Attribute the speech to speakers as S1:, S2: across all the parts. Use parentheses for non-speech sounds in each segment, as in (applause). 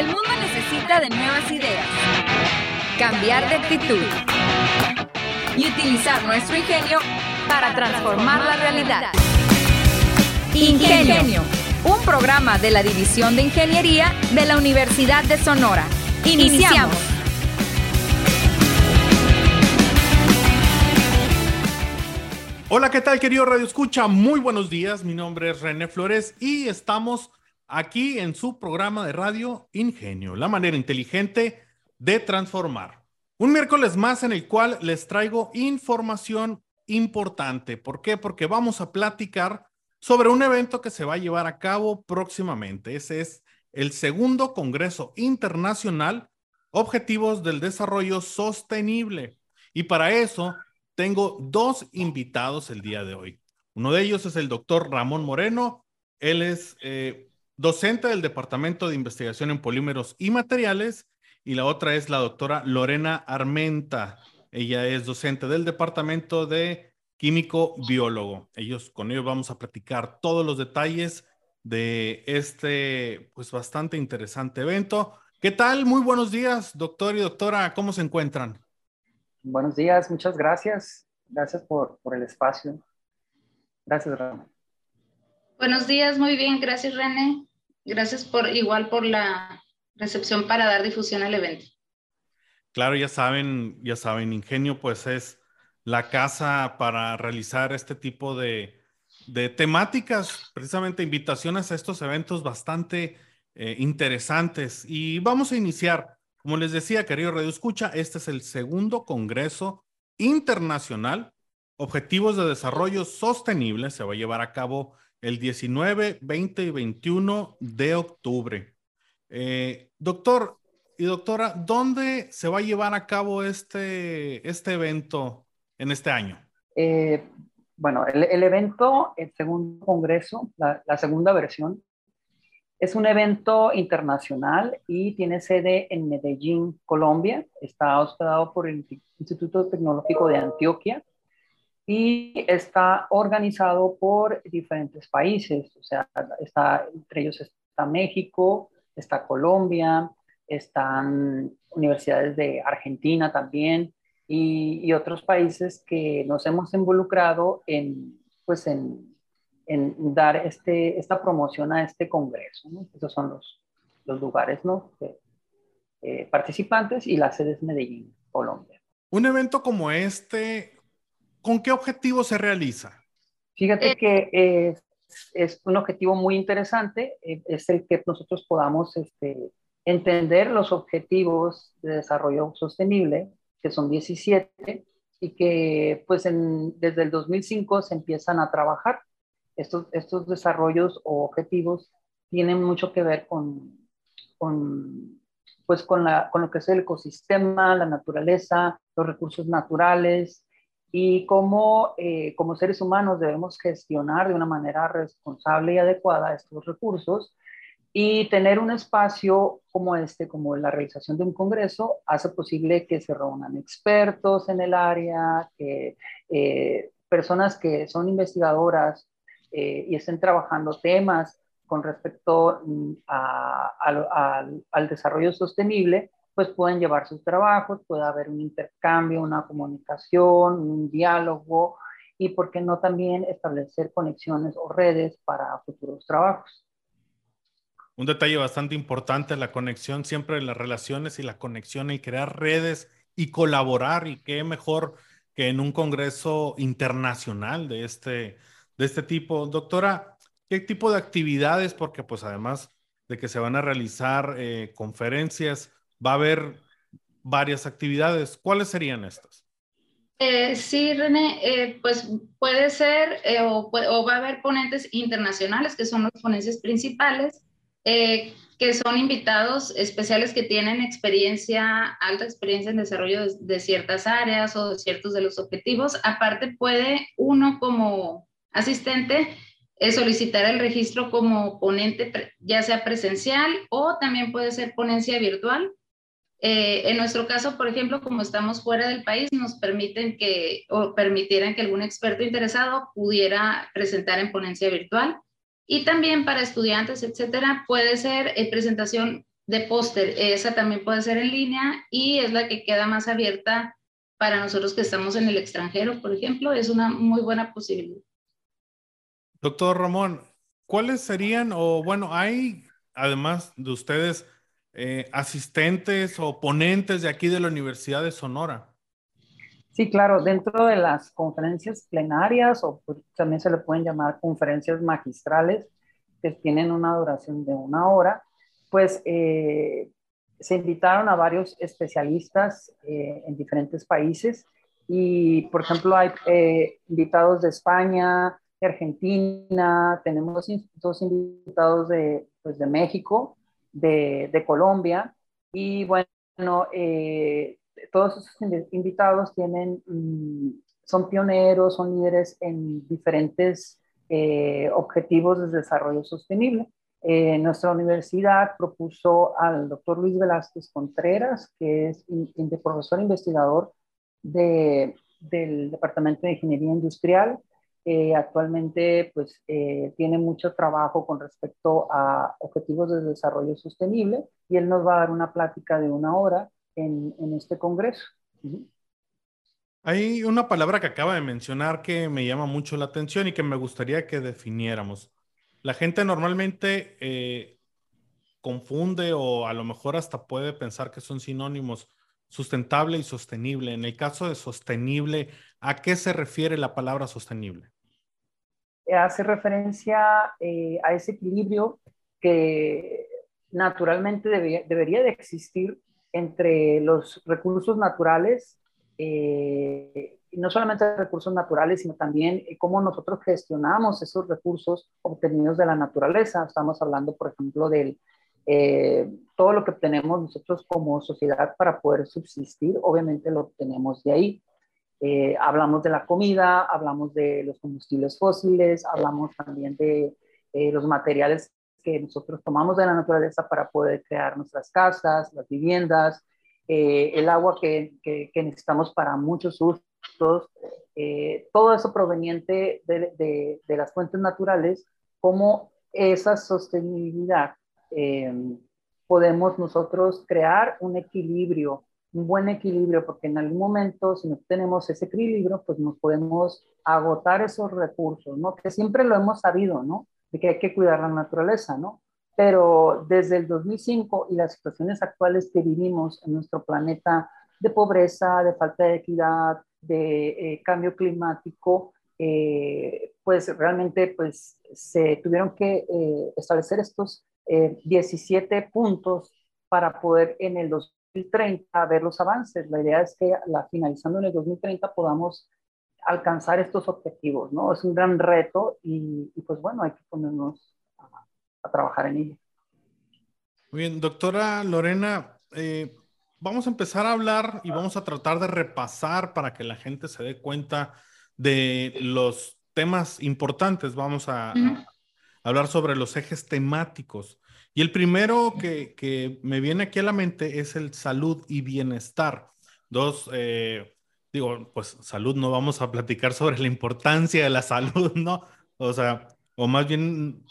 S1: El mundo necesita de nuevas ideas, cambiar de actitud y utilizar nuestro ingenio para transformar la realidad. Ingenio, un programa de la División de Ingeniería de la Universidad de Sonora. Iniciamos.
S2: Hola, ¿qué tal querido Radio Escucha? Muy buenos días, mi nombre es René Flores y estamos aquí en su programa de radio Ingenio, la manera inteligente de transformar. Un miércoles más en el cual les traigo información importante. ¿Por qué? Porque vamos a platicar sobre un evento que se va a llevar a cabo próximamente. Ese es el segundo Congreso Internacional Objetivos del Desarrollo Sostenible. Y para eso tengo dos invitados el día de hoy. Uno de ellos es el doctor Ramón Moreno. Él es eh, docente del Departamento de Investigación en Polímeros y Materiales, y la otra es la doctora Lorena Armenta. Ella es docente del Departamento de Químico Biólogo. Ellos, con ellos vamos a platicar todos los detalles de este, pues bastante interesante evento. ¿Qué tal? Muy buenos días, doctor y doctora. ¿Cómo se encuentran?
S3: Buenos días, muchas gracias. Gracias por, por el espacio. Gracias, René.
S4: Buenos días, muy bien, gracias, René. Gracias por igual por la recepción para dar difusión al evento.
S2: Claro, ya saben, ya saben, Ingenio pues es la casa para realizar este tipo de, temáticas, precisamente invitaciones a estos eventos bastante eh, interesantes. Y vamos a iniciar, como les decía, querido Radio Escucha, este es el segundo Congreso Internacional Objetivos de Desarrollo Sostenible, se va a llevar a cabo el 19, 20 y 21 de octubre. Eh, doctor y doctora, ¿dónde se va a llevar a cabo este, este evento en este año?
S3: Eh, bueno, el, evento, el segundo congreso, la, la, segunda versión, es un evento internacional y tiene sede en Medellín, Colombia. Está hospedado por el Instituto Tecnológico de Antioquia y está organizado por diferentes países, o sea, está, entre ellos está México, está Colombia, están universidades de Argentina también y, otros países que nos hemos involucrado en, pues en, en dar este, esta promoción a este congreso. ¿no? Esos son los, los lugares ¿no? Eh, participantes y la sede es Medellín, Colombia.
S2: Un evento como este, ¿con qué objetivo se realiza?
S3: Fíjate eh, que es, un objetivo muy interesante, eh, es el que nosotros podamos este, entender los objetivos de desarrollo sostenible, que son 17, y que pues desde el 2005 se empiezan a trabajar. Estos, estos desarrollos o objetivos tienen mucho que ver con, con pues con, la, con lo que es el ecosistema, la naturaleza, los recursos naturales, y cómo eh, como seres humanos debemos gestionar de una manera responsable y adecuada estos recursos y tener un espacio como este, como la realización de un congreso, hace posible que se reúnan expertos en el área, que eh, personas que son investigadoras eh, y estén trabajando temas con respecto mm, al desarrollo sostenible, pues pueden llevar sus trabajos, puede haber un intercambio, una comunicación, un diálogo y, ¿por qué no también establecer conexiones o redes para futuros trabajos?
S2: Un detalle bastante importante, la conexión siempre de las relaciones y la conexión y crear redes y colaborar y qué mejor que en un congreso internacional de este, de este tipo. Doctora, ¿qué tipo de actividades? Porque pues además de que se van a realizar eh, conferencias, va a haber varias actividades. ¿Cuáles serían estas?
S4: Eh, sí, René, eh, pues puede ser eh, o, va a haber ponentes internacionales, que son las ponencias principales, que son invitados especiales que tienen experiencia, alta experiencia en desarrollo de, ciertas áreas o de ciertos de los objetivos. Aparte, puede uno como asistente solicitar el registro como ponente, ya sea presencial o también puede ser ponencia virtual eh, en nuestro caso, por ejemplo, como estamos fuera del país, nos permiten que o permitieran que algún experto interesado pudiera presentar en ponencia virtual. Y también para estudiantes, etcétera, puede ser eh, presentación de póster. Esa también puede ser en línea y es la que queda más abierta para nosotros que estamos en el extranjero, por ejemplo. Es una muy buena posibilidad.
S2: Doctor Ramón, ¿cuáles serían, o bueno, hay, además de ustedes, eh, asistentes o ponentes de aquí de la Universidad de Sonora?
S3: Sí, claro, dentro de las conferencias plenarias o pues, también se le pueden llamar conferencias magistrales que tienen una duración de una hora, pues eh, se invitaron a varios especialistas eh, en diferentes países y, por ejemplo, hay invitados de España, de Argentina, tenemos dos invitados de, pues, de México, de, Colombia y bueno, todos esos invitados tienen, mm, son pioneros, son líderes en diferentes eh, objetivos de desarrollo sostenible. Eh, nuestra universidad propuso al doctor Luis Velázquez Contreras, que es profesor investigador de, del Departamento de Ingeniería Industrial. Eh, actualmente pues, tiene mucho trabajo con respecto a objetivos de desarrollo sostenible y él nos va a dar una plática de una hora en, este Congreso.
S2: Hay una palabra que acaba de mencionar que me llama mucho la atención y que me gustaría que definiéramos. La gente normalmente eh, confunde o a lo mejor hasta puede pensar que son sinónimos sustentable y sostenible. En el caso de sostenible, ¿a qué se refiere la palabra sostenible?
S3: Hace referencia eh, a ese equilibrio que naturalmente debería de existir entre los recursos naturales, eh, no solamente recursos naturales, sino también cómo nosotros gestionamos esos recursos obtenidos de la naturaleza. Estamos hablando, por ejemplo, de eh, todo lo que obtenemos nosotros como sociedad para poder subsistir, obviamente lo obtenemos de ahí. Eh, hablamos de la comida, hablamos de los combustibles fósiles, hablamos también de los materiales que nosotros tomamos de la naturaleza para poder crear nuestras casas, las viviendas, eh, el agua que, que, necesitamos para muchos usos, eh, todo eso proveniente de, de, las fuentes naturales, como esa sostenibilidad eh, podemos nosotros crear un equilibrio, un buen equilibrio, porque en algún momento, si no tenemos ese equilibrio, pues nos podemos agotar esos recursos, ¿no? Que siempre lo hemos sabido, ¿no? de que hay que cuidar la naturaleza, ¿no? Pero desde el 2005 y las situaciones actuales que vivimos en nuestro planeta de pobreza, de falta de equidad, de eh, cambio climático, eh, pues realmente pues, se tuvieron que eh, establecer estos 17 puntos para poder en el 2030 ver los avances. La idea es que la, finalizando en el 2030 podamos alcanzar estos objetivos, ¿no? Es un gran reto y, pues bueno, hay que ponernos a, trabajar en ello.
S2: Muy bien, doctora Lorena, eh, vamos a empezar a hablar y vamos a tratar de repasar para que la gente se dé cuenta de los temas importantes. Vamos a, hablar sobre los ejes temáticos. Y el primero que, me viene aquí a la mente es el salud y bienestar. Dos, eh, digo, pues salud, no vamos a platicar sobre la importancia de la (laughs) salud, ¿no? O sea, o más bien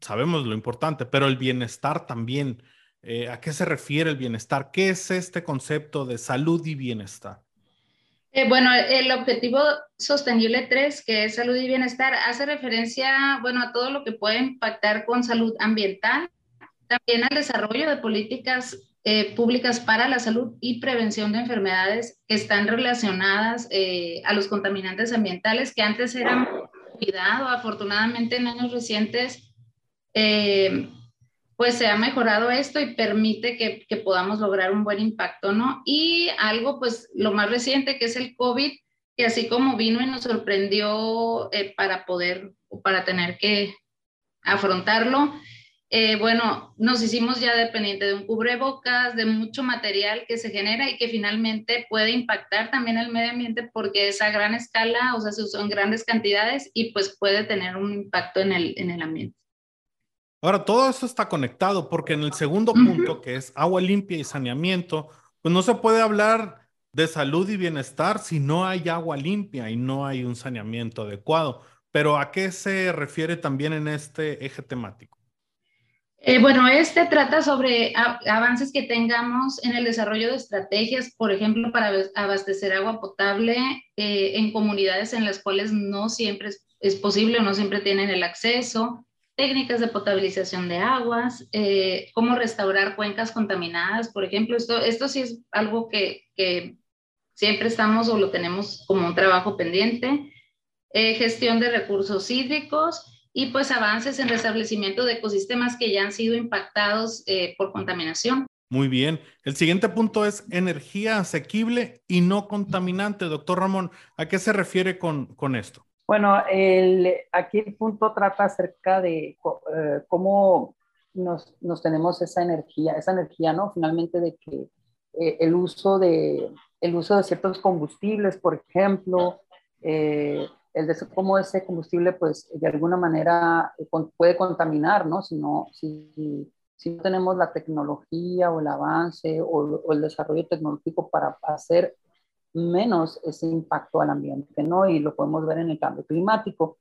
S2: sabemos lo importante, pero el bienestar también. Eh, ¿A qué se refiere el bienestar? ¿Qué es este concepto de salud y bienestar?
S4: Eh, bueno, el objetivo sostenible 3, que es salud y bienestar, hace referencia, bueno, a todo lo que puede impactar con salud ambiental, también al desarrollo de políticas eh, públicas para la salud y prevención de enfermedades que están relacionadas eh, a los contaminantes ambientales que antes eran cuidado. Afortunadamente en años recientes, eh, pues se ha mejorado esto y permite que, que, podamos lograr un buen impacto, ¿no? Y algo, pues lo más reciente que es el COVID, que así como vino y nos sorprendió para poder o para tener que afrontarlo, eh, bueno, nos hicimos ya dependiente de un cubrebocas, de mucho material que se genera y que finalmente puede impactar también al medio ambiente porque es a gran escala, o sea, se usó en grandes cantidades y pues puede tener un impacto en el, en el ambiente.
S2: Ahora, todo eso está conectado porque en el segundo punto, que es agua limpia y saneamiento, pues no se puede hablar de salud y bienestar si no hay agua limpia y no hay un saneamiento adecuado. Pero ¿a qué se refiere también en este eje temático?
S4: Eh, bueno, este trata sobre avances que tengamos en el desarrollo de estrategias, por ejemplo, para abastecer agua potable eh, en comunidades en las cuales no siempre es, posible o no siempre tienen el acceso, técnicas de potabilización de aguas, eh, cómo restaurar cuencas contaminadas, por ejemplo. Esto, esto sí es algo que, que siempre estamos o lo tenemos como un trabajo pendiente. gestión de recursos hídricos y pues avances en restablecimiento de ecosistemas que ya han sido impactados eh, por contaminación.
S2: Muy bien. El siguiente punto es energía asequible y no contaminante. Doctor Ramón, ¿a qué se refiere con, con esto?
S3: Bueno, el, aquí el punto trata acerca de eh, cómo nos, nos, tenemos esa energía, esa energía, ¿no? Finalmente de que eh, el, uso de, el uso de ciertos combustibles, por ejemplo, el de cómo ese combustible, pues, de alguna manera eh, puede contaminar, ¿no? Si no, si, si no tenemos la tecnología o el avance o, el desarrollo tecnológico para hacer menos ese impacto al ambiente, ¿no? Y lo podemos ver en el cambio climático.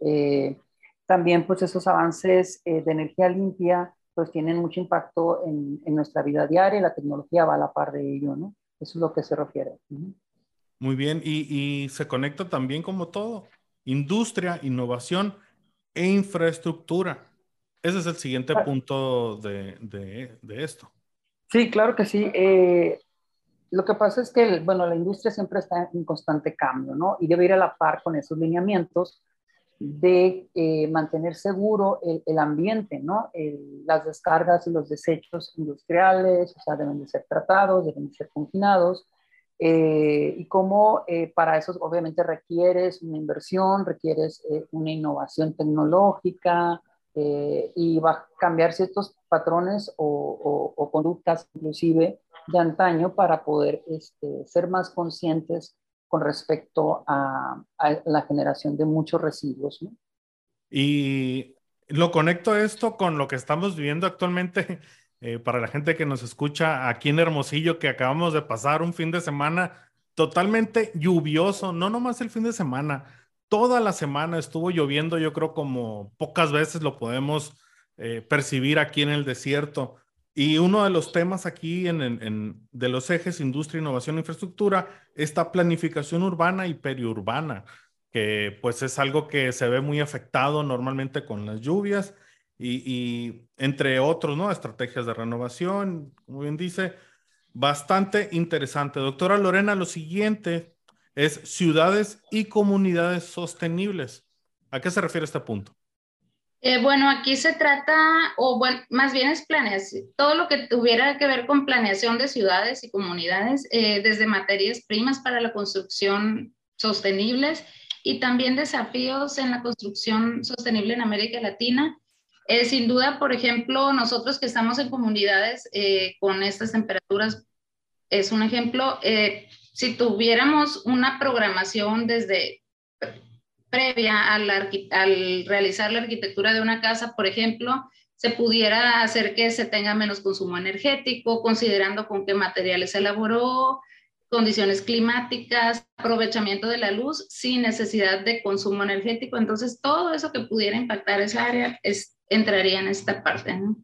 S3: Eh, también, pues, esos avances eh, de energía limpia, pues, tienen mucho impacto en, en, nuestra vida diaria y la tecnología va a la par de ello, ¿no? Eso es lo que se refiere.
S2: Muy bien, y, se conecta también como todo, industria, innovación e infraestructura. Ese es el siguiente ah. punto de, esto.
S3: Sí, claro que sí. Eh, lo que pasa es que, bueno, la industria siempre está en constante cambio, ¿no? Y debe ir a la par con esos lineamientos de eh, mantener seguro el, ambiente, ¿no? las descargas y los desechos industriales, o sea, deben de ser tratados, deben de ser confinados, eh, y cómo eh, para eso obviamente requieres una inversión, requieres eh, una innovación tecnológica y va a cambiar ciertos patrones o, o, conductas inclusive de antaño para poder este, ser más conscientes con respecto a, a, la generación de muchos residuos. ¿no?
S2: Y lo conecto esto con lo que estamos viviendo actualmente eh, para la gente que nos escucha aquí en Hermosillo, que acabamos de pasar un fin de semana totalmente lluvioso, no nomás el fin de semana, toda la semana estuvo lloviendo, yo creo como pocas veces lo podemos eh, percibir aquí en el desierto. Y uno de los temas aquí en, de los ejes industria, innovación, infraestructura, esta planificación urbana y periurbana, que pues es algo que se ve muy afectado normalmente con las lluvias y, entre otros, ¿no? Estrategias de renovación, como bien dice, bastante interesante. Doctora Lorena, lo siguiente es ciudades y comunidades sostenibles. ¿A qué se refiere este punto?
S4: Eh, bueno, aquí se trata, o bueno, más bien es planeación, todo lo que tuviera que ver con planeación de ciudades y comunidades, eh, desde materias primas para la construcción sostenibles y también desafíos en la construcción sostenible en América Latina eh, sin duda, por ejemplo, nosotros que estamos en comunidades eh, con estas temperaturas, es un ejemplo, eh, si tuviéramos una programación desde previa al, al, realizar la arquitectura de una casa, por ejemplo, se pudiera hacer que se tenga menos consumo energético, considerando con qué materiales se elaboró, condiciones climáticas, aprovechamiento de la luz sin necesidad de consumo energético. Entonces, todo eso que pudiera impactar esa área es entraría en esta parte. ¿no?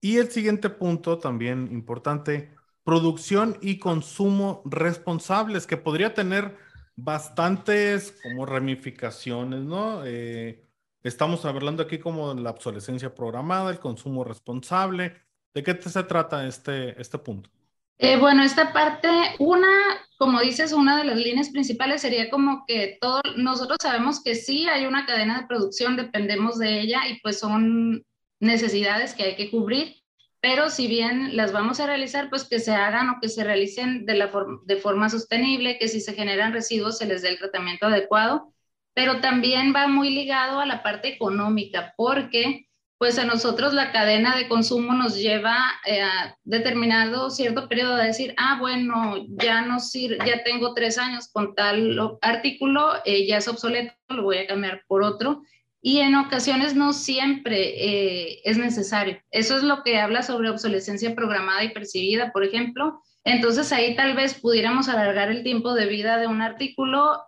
S2: Y el siguiente punto también importante, producción y consumo responsables, que podría tener bastantes como ramificaciones, ¿no? Eh, estamos hablando aquí como de la obsolescencia programada, el consumo responsable. ¿De qué se trata este, este punto?
S4: Eh, bueno, esta parte, una, como dices, una de las líneas principales sería como que todos, nosotros sabemos que sí hay una cadena de producción, dependemos de ella y pues son necesidades que hay que cubrir, pero si bien las vamos a realizar, pues que se hagan o que se realicen de, la de forma sostenible, que si se generan residuos se les dé el tratamiento adecuado, pero también va muy ligado a la parte económica, porque pues a nosotros la cadena de consumo nos lleva eh, a determinado cierto periodo de decir, ah, bueno, ya no sirve, ya tengo tres años con tal artículo, eh, ya es obsoleto, lo voy a cambiar por otro. Y en ocasiones no siempre eh, es necesario. Eso es lo que habla sobre obsolescencia programada y percibida, por ejemplo. Entonces ahí tal vez pudiéramos alargar el tiempo de vida de un artículo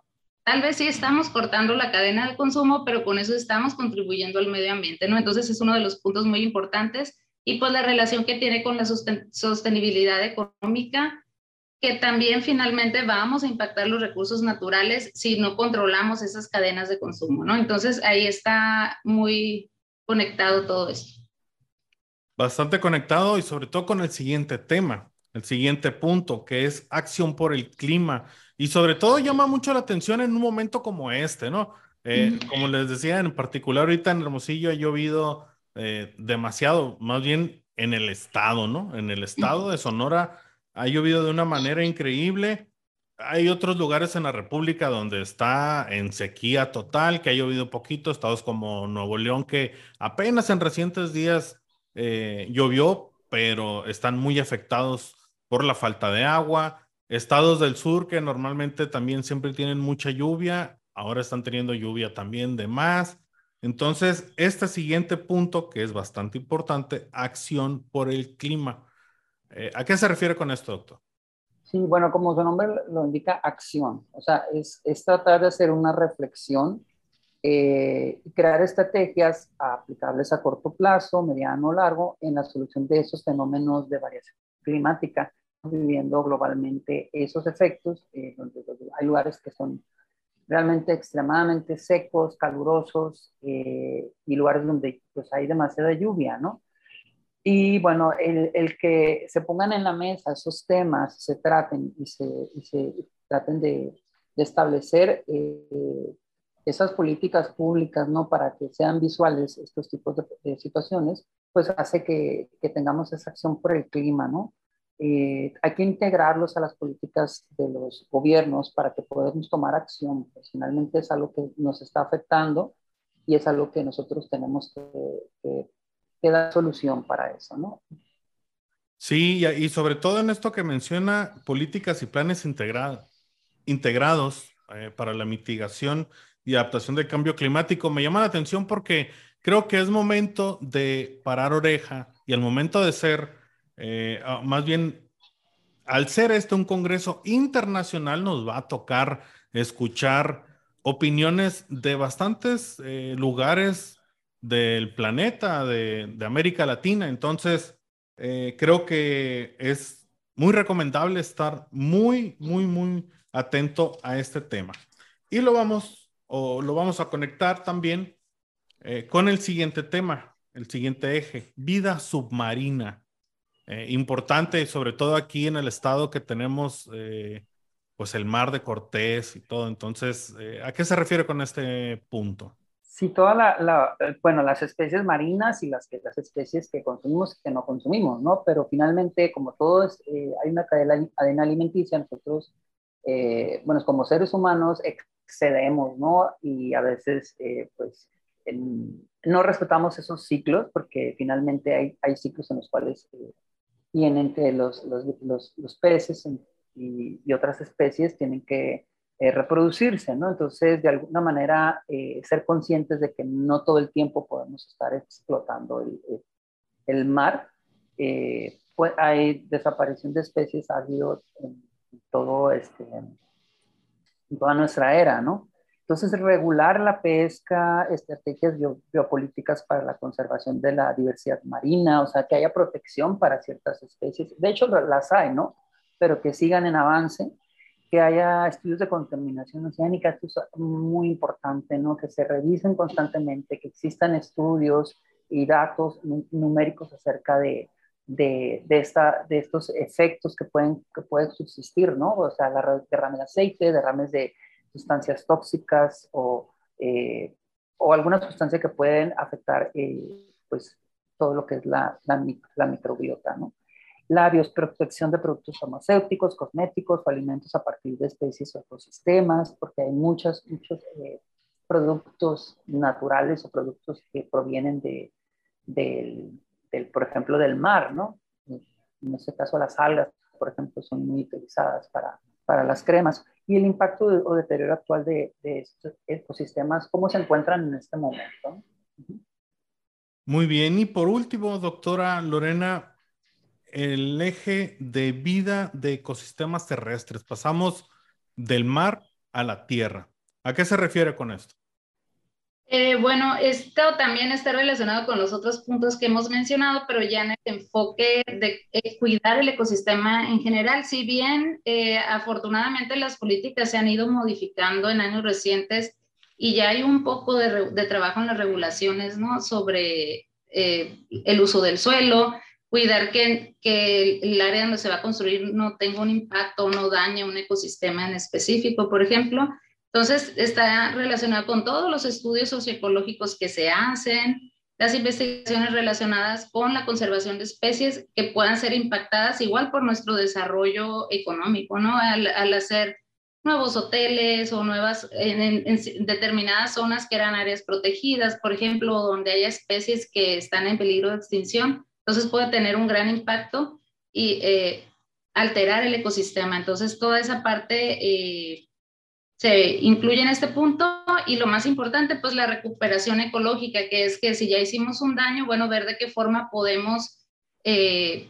S4: tal vez sí estamos cortando la cadena de consumo, pero con eso estamos contribuyendo al medio ambiente, ¿no? Entonces es uno de los puntos muy importantes y pues la relación que tiene con la sostenibilidad económica, que también finalmente vamos a impactar los recursos naturales si no controlamos esas cadenas de consumo, ¿no? Entonces ahí está muy conectado todo esto.
S2: Bastante conectado y sobre todo con el siguiente tema, el siguiente punto, que es acción por el clima. Y sobre todo llama mucho la atención en un momento como este, ¿no? Eh, como les decía, en particular ahorita en Hermosillo ha llovido eh, demasiado, más bien en el estado, ¿no? En el estado de Sonora ha llovido de una manera increíble. Hay otros lugares en la República donde está en sequía total, que ha llovido poquito, estados como Nuevo León, que apenas en recientes días eh, llovió, pero están muy afectados por la falta de agua. Estados del sur que normalmente también siempre tienen mucha lluvia, ahora están teniendo lluvia también de más. Entonces, este siguiente punto, que es bastante importante, acción por el clima. Eh, ¿A qué se refiere con esto, doctor?
S3: Sí, bueno, como su nombre lo indica, acción. O sea, es, tratar de hacer una reflexión eh, y crear estrategias aplicables a corto plazo, mediano o largo en la solución de esos fenómenos de variación climática, viviendo globalmente esos efectos, eh, donde hay lugares que son realmente extremadamente secos, calurosos eh, y lugares donde pues, hay demasiada lluvia, ¿no? Y bueno, el, que se pongan en la mesa esos temas, se traten y se, y traten de, establecer eh, esas políticas públicas, ¿no? Para que sean visuales estos tipos de, situaciones, pues hace que, tengamos esa acción por el clima, ¿no? Eh, hay que integrarlos a las políticas de los gobiernos para que podamos tomar acción. Finalmente es algo que nos está afectando y es algo que nosotros tenemos que, dar solución para eso, ¿no?
S2: Sí, y sobre todo en esto que menciona políticas y planes integrados, integrados eh, para la mitigación y adaptación del cambio climático, me llama la atención porque creo que es momento de parar oreja y el momento de ser eh, ah, más bien, al ser este un congreso internacional, nos va a tocar escuchar opiniones de bastantes eh, lugares del planeta, de, América Latina. Entonces, eh, creo que es muy recomendable estar muy, muy, muy atento a este tema. Y lo vamos, o lo vamos a conectar también con el siguiente tema, el siguiente eje, vida submarina. Eh, importante, sobre todo aquí en el estado que tenemos, eh, pues el mar de Cortés y todo. Entonces, eh, ¿a qué se refiere con este punto?
S3: Sí, toda la, bueno, las especies marinas y las, las especies que consumimos y que no consumimos, ¿no? Pero finalmente, como todo hay una cadena, alimenticia, nosotros, bueno, como seres humanos excedemos, ¿no? Y a veces, pues, no respetamos esos ciclos porque finalmente hay, hay ciclos en los cuales y entre los, los, los, peces y, otras especies tienen que eh, reproducirse, ¿no? Entonces, de alguna manera, eh, ser conscientes de que no todo el tiempo podemos estar explotando el, el mar. Eh, pues hay desaparición de especies, ha habido en, todo este, en toda nuestra era, ¿no? Entonces, regular la pesca, estrategias biopolíticas para la conservación de la diversidad marina, o sea, que haya protección para ciertas especies. De hecho, las hay, ¿no? Pero que sigan en avance, que haya estudios de contaminación oceánica, esto es muy importante, ¿no? Que se revisen constantemente, que existan estudios y datos numéricos acerca de, de, de, esta, de estos efectos que pueden, que pueden subsistir, ¿no? O sea, la derrames de aceite, derrames de sustancias tóxicas o, eh, o alguna sustancia que pueden afectar eh, pues, todo lo que es la, la, microbiota. ¿no? La bioprotección de productos farmacéuticos, cosméticos o alimentos a partir de especies o ecosistemas, porque hay muchos, muchos eh, productos naturales o productos que provienen de, del, por ejemplo, del mar, ¿no? En este caso las algas, por ejemplo, son muy utilizadas para, para las cremas y el impacto o deterioro actual de, estos ecosistemas, cómo se encuentran en este momento.
S2: Muy bien, y por último, doctora Lorena, el eje de vida de ecosistemas terrestres. Pasamos del mar a la tierra. ¿A qué se refiere con esto?
S4: Eh, bueno, esto también está relacionado con los otros puntos que hemos mencionado, pero ya en el enfoque de eh, cuidar el ecosistema en general. Si bien eh, afortunadamente las políticas se han ido modificando en años recientes y ya hay un poco de, trabajo en las regulaciones, ¿no? Sobre el uso del suelo, cuidar que, que, el área donde se va a construir no tenga un impacto no dañe un ecosistema en específico, por ejemplo. Entonces, está relacionado con todos los estudios socioecológicos que se hacen, las investigaciones relacionadas con la conservación de especies que puedan ser impactadas igual por nuestro desarrollo económico, ¿no? Al, al hacer nuevos hoteles o nuevas, en, en, en, determinadas zonas que eran áreas protegidas, por ejemplo, donde haya especies que están en peligro de extinción, entonces puede tener un gran impacto y eh, alterar el ecosistema. Entonces, toda esa parte eh, se incluye en este punto y lo más importante, pues la recuperación ecológica, que es que si ya hicimos un daño, bueno, ver de qué forma podemos eh,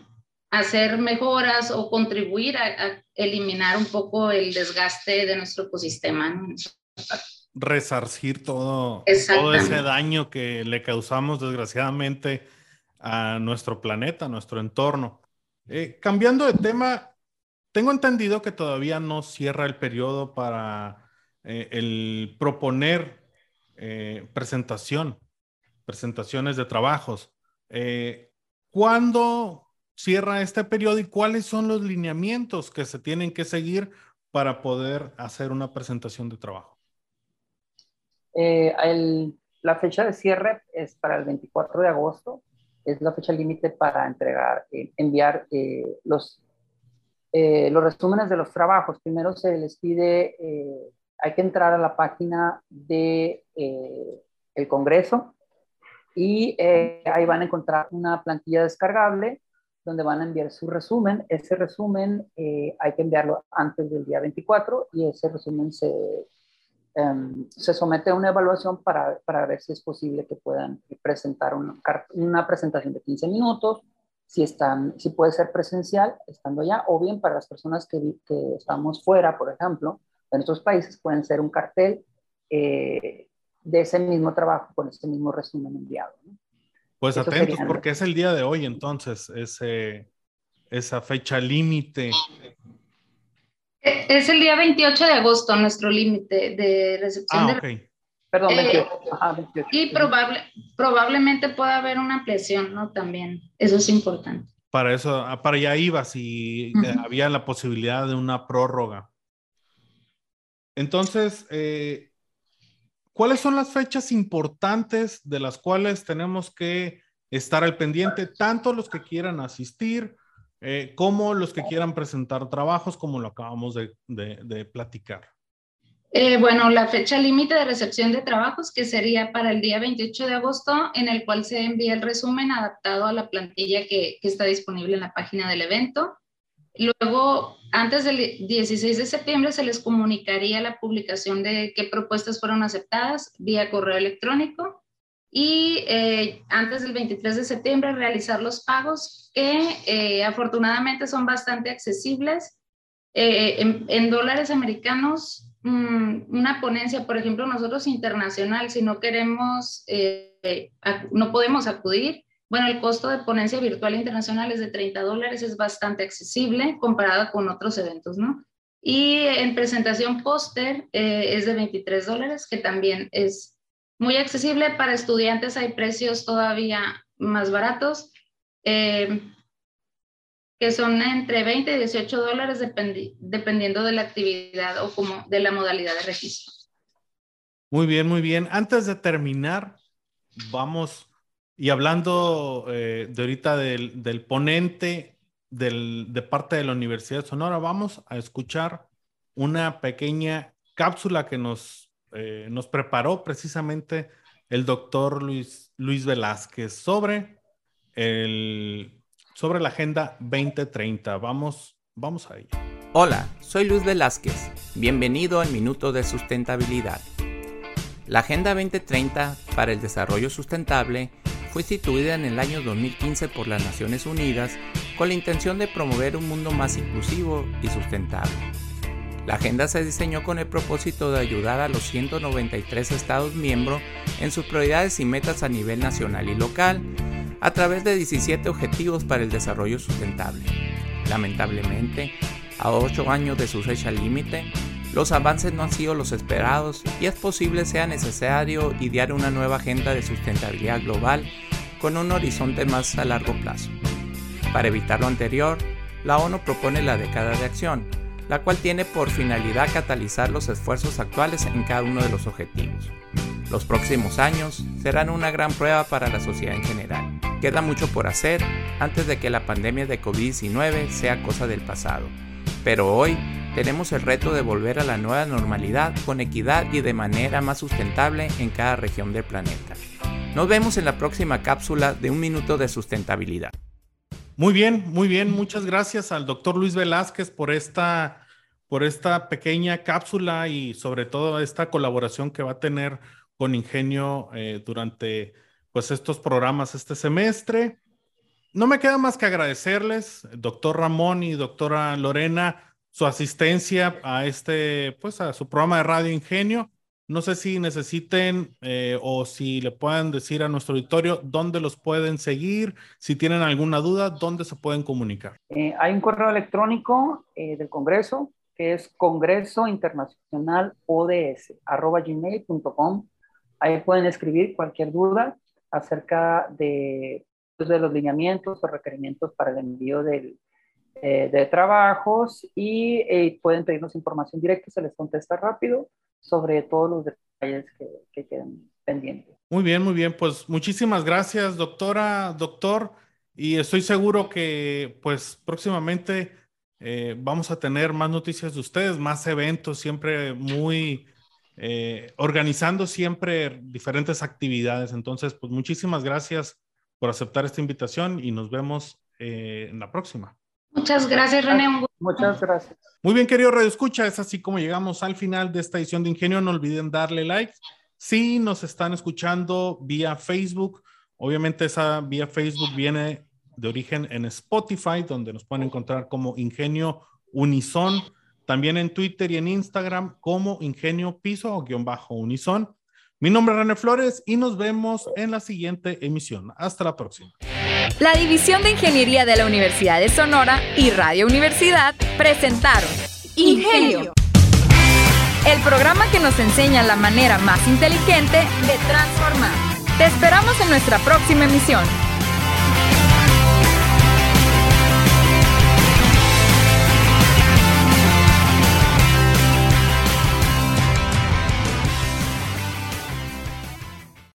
S4: hacer mejoras o contribuir a, a, eliminar un poco el desgaste de nuestro ecosistema. ¿no?
S2: Resarcir todo, todo ese daño que le causamos desgraciadamente a nuestro planeta, a nuestro entorno. Eh, cambiando de tema, tengo entendido que todavía no cierra el periodo para eh, el proponer eh, presentación, presentaciones de trabajos. Eh, ¿Cuándo cierra este periodo y cuáles son los lineamientos que se tienen que seguir para poder hacer una presentación de trabajo?
S3: La fecha de cierre es para el 24 de agosto, es la fecha límite para entregar, enviar los eh, los resúmenes de los trabajos. Primero se les pide, eh, hay que entrar a la página de eh, el Congreso y eh, ahí van a encontrar una plantilla descargable donde van a enviar su resumen. Ese resumen eh, hay que enviarlo antes del día 24 y ese resumen se, um, se somete a una evaluación para, para, ver si es posible que puedan presentar una, una presentación de 15 minutos si, están, si puede ser presencial estando allá, o bien para las personas que, que estamos fuera, por ejemplo, en otros países pueden ser un cartel eh, de ese mismo trabajo con ese mismo resumen enviado. ¿no?
S2: Pues Eso atentos sería, porque es el día de hoy entonces, ese, esa fecha límite.
S4: Es el día 28 de agosto nuestro límite de recepción
S2: ah,
S4: de...
S2: Okay.
S3: Perdón, 28.
S4: Eh, Ajá, 28. Y probable, probablemente pueda haber una ampliación, ¿no? También, eso es importante.
S2: Para eso, ah, para allá iba, si uh -huh. había la posibilidad de una prórroga. Entonces, eh, ¿cuáles son las fechas importantes de las cuales tenemos que estar al pendiente, tanto los que quieran asistir eh, como los que quieran presentar trabajos, como lo acabamos de, de, de platicar?
S4: Eh, bueno, la fecha límite de recepción de trabajos, que sería para el día 28 de agosto, en el cual se envía el resumen adaptado a la plantilla que, está disponible en la página del evento. Luego, antes del 16 de septiembre, se les comunicaría la publicación de qué propuestas fueron aceptadas vía correo electrónico. Y eh, antes del 23 de septiembre, realizar los pagos, que eh, afortunadamente son bastante accesibles. Eh, en, en dólares americanos, una ponencia, por ejemplo, nosotros internacional, si no queremos, eh, no podemos acudir, bueno, el costo de ponencia virtual internacional es de 30 dólares, es bastante accesible comparado con otros eventos, ¿no? Y en presentación póster eh, es de 23 dólares, que también es muy accesible. Para estudiantes hay precios todavía más baratos. Eh, que son entre 20 y 18 dólares dependi dependiendo de la actividad o como de la modalidad de registro.
S2: Muy bien, muy bien. Antes de terminar, vamos, y hablando eh, de ahorita del, del ponente del, de parte de la Universidad de Sonora, vamos a escuchar una pequeña cápsula que nos, eh, nos preparó precisamente el doctor Luis, Luis Velázquez sobre el sobre la Agenda 2030. Vamos, vamos a ello.
S5: Hola, soy Luz Velázquez. Bienvenido al Minuto de Sustentabilidad. La Agenda 2030 para el Desarrollo Sustentable fue instituida en el año 2015 por las Naciones Unidas con la intención de promover un mundo más inclusivo y sustentable. La agenda se diseñó con el propósito de ayudar a los 193 Estados miembros en sus prioridades y metas a nivel nacional y local, a través de 17 objetivos para el desarrollo sustentable. Lamentablemente, a 8 años de su fecha límite, los avances no han sido los esperados y es posible sea necesario idear una nueva agenda de sustentabilidad global con un horizonte más a largo plazo. Para evitar lo anterior, la ONU propone la década de acción, la cual tiene por finalidad catalizar los esfuerzos actuales en cada uno de los objetivos. Los próximos años serán una gran prueba para la sociedad en general. Queda mucho por hacer antes de que la pandemia de COVID-19 sea cosa del pasado, pero hoy tenemos el reto de volver a la nueva normalidad con equidad y de manera más sustentable en cada región del planeta. Nos vemos en la próxima cápsula de un minuto de sustentabilidad.
S2: Muy bien, muy bien. Muchas gracias al doctor Luis Velázquez por esta, por esta pequeña cápsula y sobre todo esta colaboración que va a tener con Ingenio eh, durante pues, estos programas este semestre. No me queda más que agradecerles, doctor Ramón y doctora Lorena, su asistencia a este, pues a su programa de Radio Ingenio. No sé si necesiten eh, o si le puedan decir a nuestro auditorio dónde los pueden seguir, si tienen alguna duda, dónde se pueden comunicar.
S3: Eh, hay un correo electrónico eh, del Congreso que es Congreso Internacional ODS, gmail.com. Ahí pueden escribir cualquier duda acerca de, pues, de los lineamientos o requerimientos para el envío del, de trabajos y pueden pedirnos información directa, se les contesta rápido sobre todos los detalles que, que quedan pendientes.
S2: Muy bien, muy bien. Pues muchísimas gracias, doctora, doctor. Y estoy seguro que pues próximamente eh, vamos a tener más noticias de ustedes, más eventos, siempre muy eh, organizando siempre diferentes actividades. Entonces, pues muchísimas gracias por aceptar esta invitación y nos vemos eh, en la próxima.
S4: Muchas gracias, René.
S3: Muchas gracias.
S2: Muy bien, querido Radio Escucha, es así como llegamos al final de esta edición de Ingenio. No olviden darle like. Si nos están escuchando vía Facebook, obviamente esa vía Facebook viene de origen en Spotify, donde nos pueden encontrar como Ingenio Unison. También en Twitter y en Instagram como Ingenio Piso o guion bajo Unison. Mi nombre es René Flores y nos vemos en la siguiente emisión. Hasta la próxima.
S1: La División de Ingeniería de la Universidad de Sonora y Radio Universidad presentaron Ingenio, el programa que nos enseña la manera más inteligente de transformar. Te esperamos en nuestra próxima emisión.